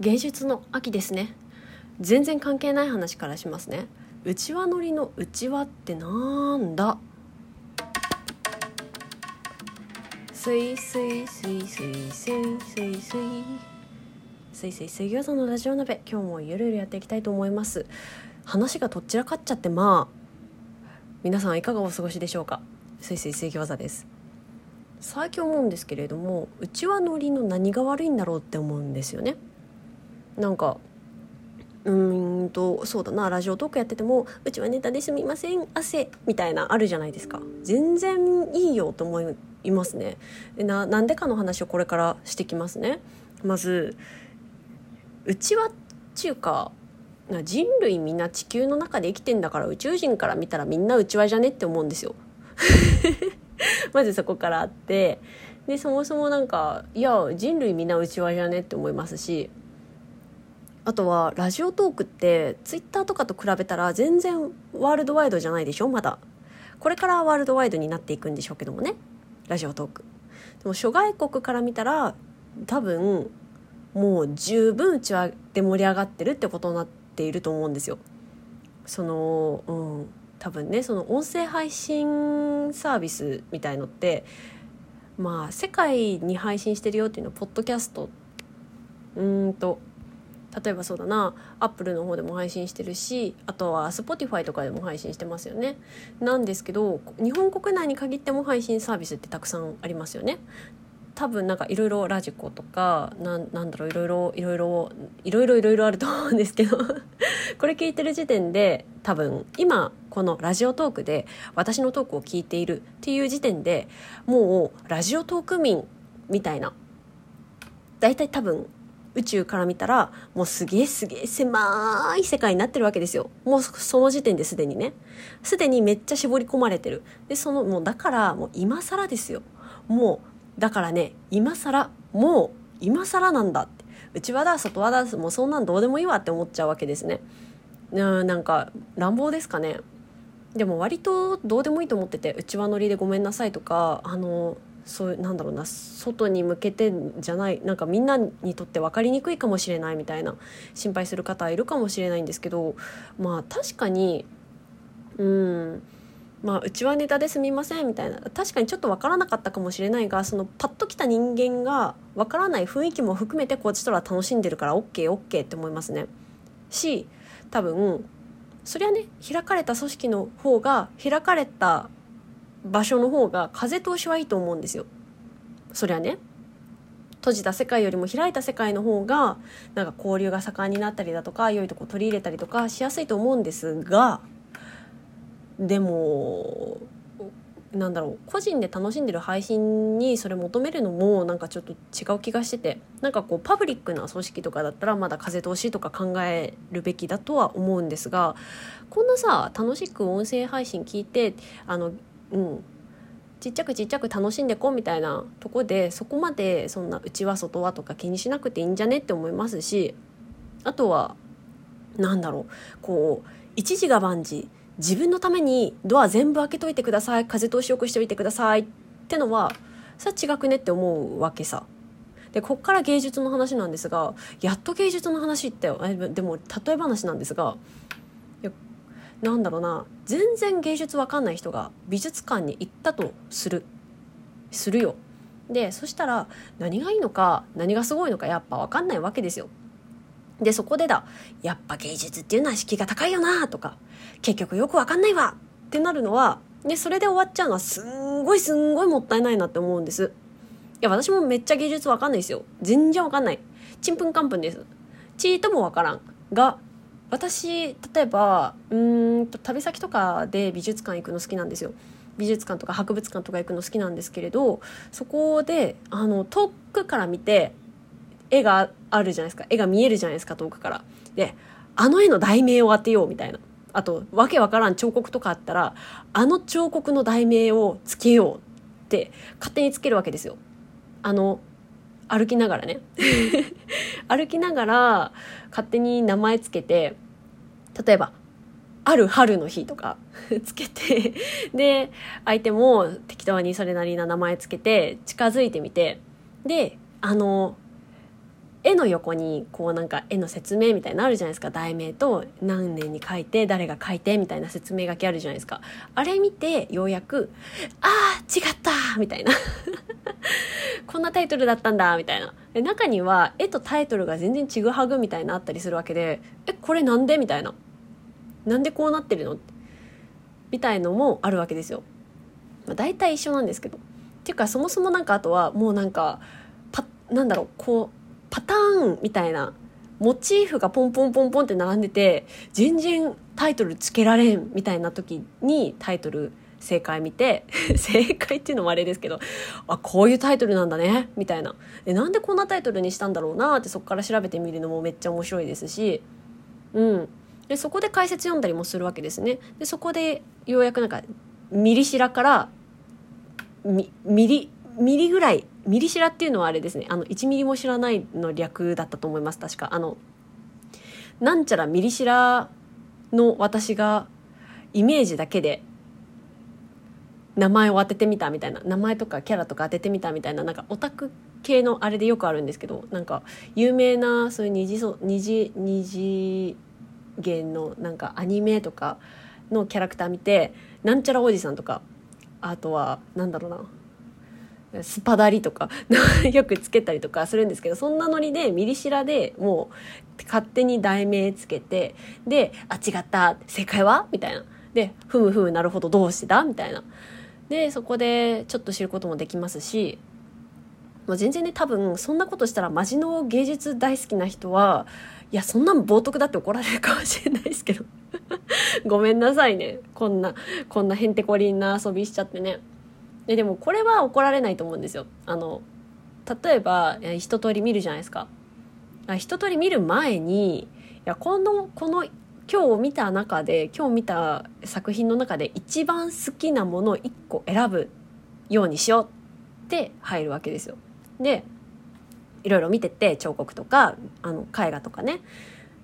芸術の秋ですね。全然関係ない話からしますね。うちわのりのうちわってなんだ？すいすいすいすいすいすいすいすいすい水餃子のラジオ鍋今日もゆるゆるやっていきたいと思います話がとっちらかっちゃってまあ皆さんいかがお過ごしでしょうかすいすい水餃子です最近思うんですけれどもうちわのりの何が悪いんだろうって思うんですよねなんかうーんとそうだなラジオトークやってても「うちはネタですみません汗」みたいなあるじゃないですか。全然いいよと思いますね。ななんでかの話をこれからしてきますね。まずうちわっちゅうか人類みんな地球の中で生きてんだから宇宙人から見たらみんなうちわじゃねって思うんですよ。まずそこからあってでそもそもなんかいや人類みんなうちわじゃねって思いますしあとはラジオトークってツイッターとかと比べたら全然ワールドワイドじゃないでしょまだ。これからワールドワイドになっていくんでしょうけどもね。ラジオトーク。でも諸外国から見たら多分もう十分うちわで盛り上がってるってことになっていると思うんですよ。そのうん。多分ねその音声配信サービスみたいのってまあ世界に配信してるよっていうのはポッドキャスト。うんと例えばそうだなアップルの方でも配信してるしあとは Spotify とかでも配信してますよね。なんですけど日本国内に限っても配信サービスってたくさんありますよね。多分なんかいろいろラジコとかなんなんだろういろいろいろいろいろいろいろいろあると思うんですけど これ聞いてる時点で多分今このラジオトークで私のトークを聞いているっていう時点でもうラジオトーク民みたいな大体多分宇宙から見たらもうすげえすげえ狭い世界になってるわけですよ。もうその時点ですでにね。すでにめっちゃ絞り込まれてる。でそのもうだからもう今更ですよ。もうだからね今更もう今更なんだって。内輪だ外輪だもうそんなんどうでもいいわって思っちゃうわけですね。ななんか乱暴ですかね。でも割とどうでもいいと思ってて内輪乗りでごめんなさいとかあのそうなんだろうな外に向けてじゃないなんかみんなにとって分かりにくいかもしれないみたいな心配する方いるかもしれないんですけどまあ確かにうんまあうちはネタですみませんみたいな確かにちょっと分からなかったかもしれないがそのパッと来た人間が分からない雰囲気も含めてこっちとら楽しんでるから OKOK、OK、って思いますね。し多分そりゃね開かれた組織の方が開かれた場所の方が風通しはいいと思うんですよ。そりゃね。閉じた世界よりも開いた世界の方がなんか交流が盛んになったりだとか良いとこ取り入れたりとかしやすいと思うんですがでもなんだろう個人で楽しんでる配信にそれ求めるのもなんかちょっと違う気がしててなんかこうパブリックな組織とかだったらまだ風通しとか考えるべきだとは思うんですがこんなさ楽しく音声配信聞いてあのうんちっちゃくちっちゃく楽しんでこうみたいなとこでそこまでそんなうちは外はとか気にしなくていいんじゃねって思いますしあとはなんだろうこう一時が万事自分のためにドア全部開けといてください風通しよくしておいてくださいってのはさ違くねって思うわけさ。でこっから芸術の話なんですがやっと芸術の話ってでも例え話なんですがなんだろうな。全然芸術わかんない人が美術館に行ったとするするよ。でそしたら何がいいのか何がすごいのかやっぱわかんないわけですよ。でそこでだやっぱ芸術っていうのは敷居が高いよなとか結局よくわかんないわってなるのはでそれで終わっちゃうのはすんごいすんごいもったいないなって思うんです。いや私もめっちゃ芸術わかんないですよ。全然わかんない。ちんぷんかんぷんです。ちーともわからんが私例えばうんと旅先とかで美術館行くの好きなんですよ。美術館とか博物館とか行くの好きなんですけれどそこであの遠くから見て絵があるじゃないですか。絵が見えるじゃないですか遠くから。であの絵の題名を当てようみたいな。あとわけわからん彫刻とかあったらあの彫刻の題名をつけようって勝手につけるわけですよ。あの歩きながらね。歩きながら勝手に名前つけて例えば「ある春の日」とか つけてで相手も適当にそれなりな名前つけて近づいてみてであの絵の横にこうなんか絵の説明みたいなのあるじゃないですか題名と何年に書いて誰が書いてみたいな説明書きあるじゃないですかあれ見てようやく 「あー違った!」みたいな こんなタイトルだったんだみたいなで中には絵とタイトルが全然ちぐはぐみたいなあったりするわけで「えこれなんで?」みたいな「なんでこうなってるの?」みたいのもあるわけですよ、まあ、大体一緒なんですけどっていうかそもそもなんかあとはもうなんかパなんだろうこうパターンみたいなモチーフがポンポンポンポンって並んでて全然タイトルつけられんみたいな時にタイトル正解見て 正解っていうのもあれですけどあこういうタイトルなんだねみたいな。でなんでこんなタイトルにしたんだろうなってそこから調べてみるのもめっちゃ面白いですし。うん。でそこで解説読んだりもするわけですね。でそこでようやくなんかミリシラからミミリミリぐらいミリシラっていうのはあれですね。あの1ミリも知らないの略だったと思います確か。あのなんちゃらミリシラの私がイメージだけで名前を当ててみたみたいな名前とかキャラとか当ててみたみたいななんかオタク系のあれでよくあるんですけどなんか有名なそういう二次二次二次元のなんかアニメとかのキャラクター見てなんちゃらおじさんとかあとはなんだろうな。スパダリとか よくつけたりとかするんですけどそんなノリでミリシラでもう勝手に題名つけてで「あ違った正解は?」みたいなで「ふむふむなるほどどうしてだ?」みたいなでそこでちょっと知ることもできますしもう全然ね多分そんなことしたらマジの芸術大好きな人はいやそんなん冒涜だって怒られるかもしれないですけど ごめんなさいねこんなこんなへんてこりんな遊びしちゃってね。ででもこれは怒られないと思うんですよあの例えば一通り見るじゃないですか一通り見る前にいやこのこの今日見た中で今日見た作品の中で一番好きなものを1個選ぶようにしようって入るわけですよ。でいろいろ見てて彫刻とかあの絵画とかね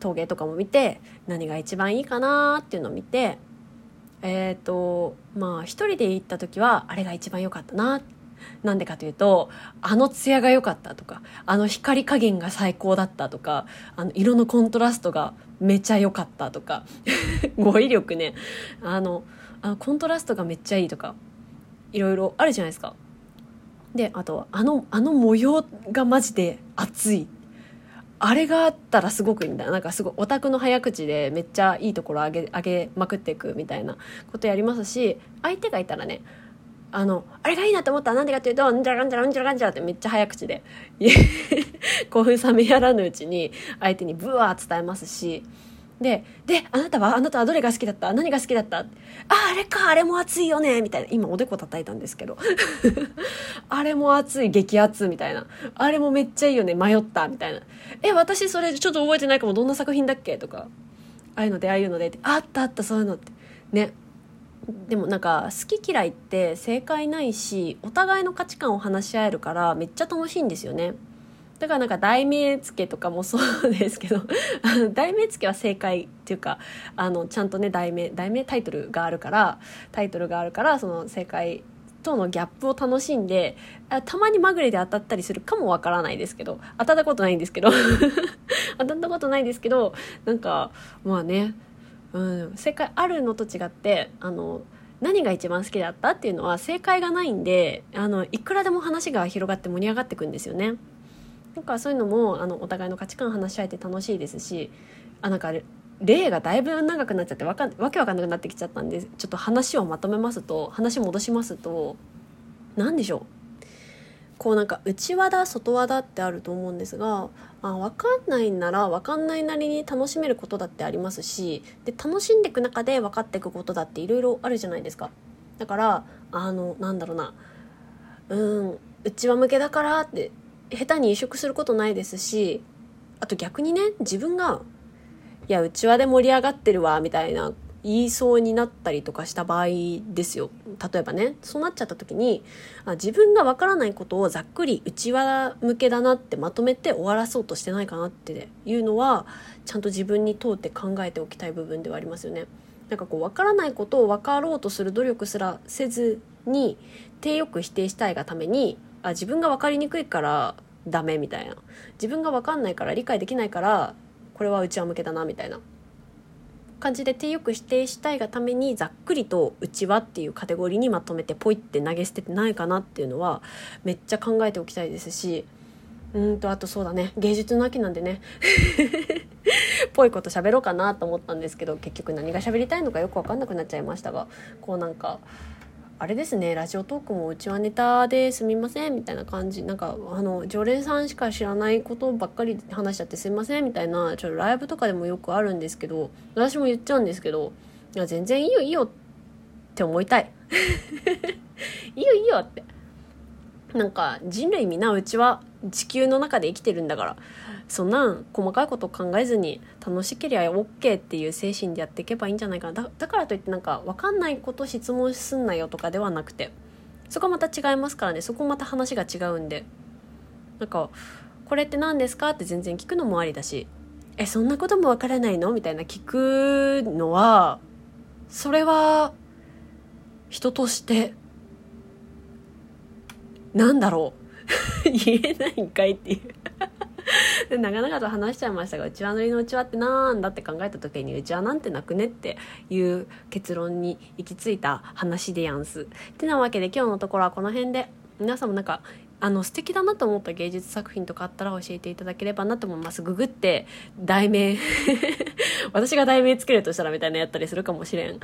陶芸とかも見て何が一番いいかなっていうのを見てえっ、ー、とまあ一人で行った時はあれが一番良かったな。なんでかというとあの艶が良かったとかあの光加減が最高だったとかあの色のコントラストがめちゃ良かったとか 語彙力ね。あのあのコントラストがめっちゃいいとかいろいろあるじゃないですか。であとあのあの模様がマジで熱い。あれがあったらすごくいいんだな。んかすごいオタクの早口でめっちゃいいところ上げ上げまくっていくみたいな。ことやりますし相手がいたらねあのあれがいいなと思ったらなんでかっていうと「んじゃらんじゃらんじゃらんじゃら」ってめっちゃ早口で 興奮冷めやらぬうちに相手にブワー伝えますし。で、で、あなたはあなたはどれが好きだった？何が好きだった？あ、あれか、あれも熱いよね。みたいな。今おでこ叩いたんですけど。あれも熱い、激熱みたいな。あれもめっちゃいいよね迷ったみたいな。え、私それちょっと覚えてないかも。どんな作品だっけ？とか。ああいうので、ああいうので。あったあった、そういうのって。ね。でもなんか好き嫌いって正解ないしお互いの価値観を話し合えるからめっちゃ楽しいんですよね。だからなんか題名付けとかもそうですけど 題名付けは正解っていうかあのちゃんとね題名題名タイトルがあるからタイトルがあるからその正解とのギャップを楽しんでたまにまぐれで当たったりするかもわからないですけど当たったことないんですけど 当たったことないんですけどなんかまあね、うん、正解あるのと違ってあの何が一番好きだったっていうのは正解がないんであのいくらでも話が広がって盛り上がってくんですよね。なんかそういうのもあのお互いの価値観話し合えて楽しいですしあなんか例がだいぶ長くなっちゃってわかわけわかんなくなってきちゃったんでちょっと話をまとめますと話戻しますと何でしょう？こうなんか内輪だ外輪だってあると思うんですがあ分かんないなら分かんないなりに楽しめることだってありますしで楽しんでいく中で分かっていくことだっていろいろあるじゃないですか。だからあのなんだろうな。うん内輪向けだからって下手に移植することないですしあと逆にね自分が「いやうちわで盛り上がってるわ」みたいな言いそうになったりとかした場合ですよ例えばねそうなっちゃった時にあ自分がわからないことをざっくりうちわ向けだなってまとめて終わらそうとしてないかなっていうのはちゃんと自分に問うて考えておきたい部分ではありますよね。なんかこう分からないことを分かろうとする努力すらせずに手よく否定したいがためにあ自分が分かりにくいからダメみたいな自分が分かんないから理解できないからこれはうちわ向けだなみたいな。感じで手よく指定したいがためにざっくりとうちわっていうカテゴリーにまとめてポイって投げ捨ててないかなっていうのはめっちゃ考えておきたいですしうんとあとそうだね。芸術の秋なんでね。ぽいこと喋ろうかなと思ったんですけど結局何が喋りたいのかよく分かんなくなっちゃいましたがこうなんかあれですねラジオトークもうちはネタですみませんみたいな感じなんかあの常連さんしか知らないことばっかり話しちゃってすみませんみたいなちょっとライブとかでもよくあるんですけど私も言っちゃうんですけどいや全然いいよいいよって思いたい。いいよいいよって。なんか人類皆うちは地球の中で生きてるんだから。そんなん細かいこと考えずに楽しければ OK っていう精神でやっていけばいいんじゃないかなだからといってなんか分かんないこと質問すんなよとかではなくてそこまた違いますからねそこまた話が違うんでなんか「これって何ですか?」って全然聞くのもありだし「えそんなことも分からないの?」みたいな聞くのはそれは人としてなんだろう？言えないんかいっていうで長々と話しちゃいましたがうちわ乗りのうちわってなんだって考えた時にうちわなんてなくねっていう結論に行き着いた話でやんす。ってなわけで今日のところはこの辺で皆さんもなんかあの素敵だなと思った芸術作品とかあったら教えていただければなと思います。ググって題名。私が題名つけるとしたらみたいなやったりするかもしれん。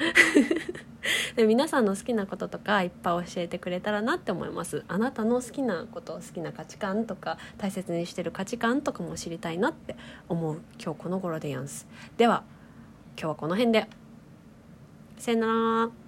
で皆さんの好きなこととかいっぱい教えてくれたらなって思います。あなたの好きなこと好きな価値観とか大切にしてる価値観とかも知りたいなって思う。今日この頃でやんす。では今日はこの辺で。さよなら。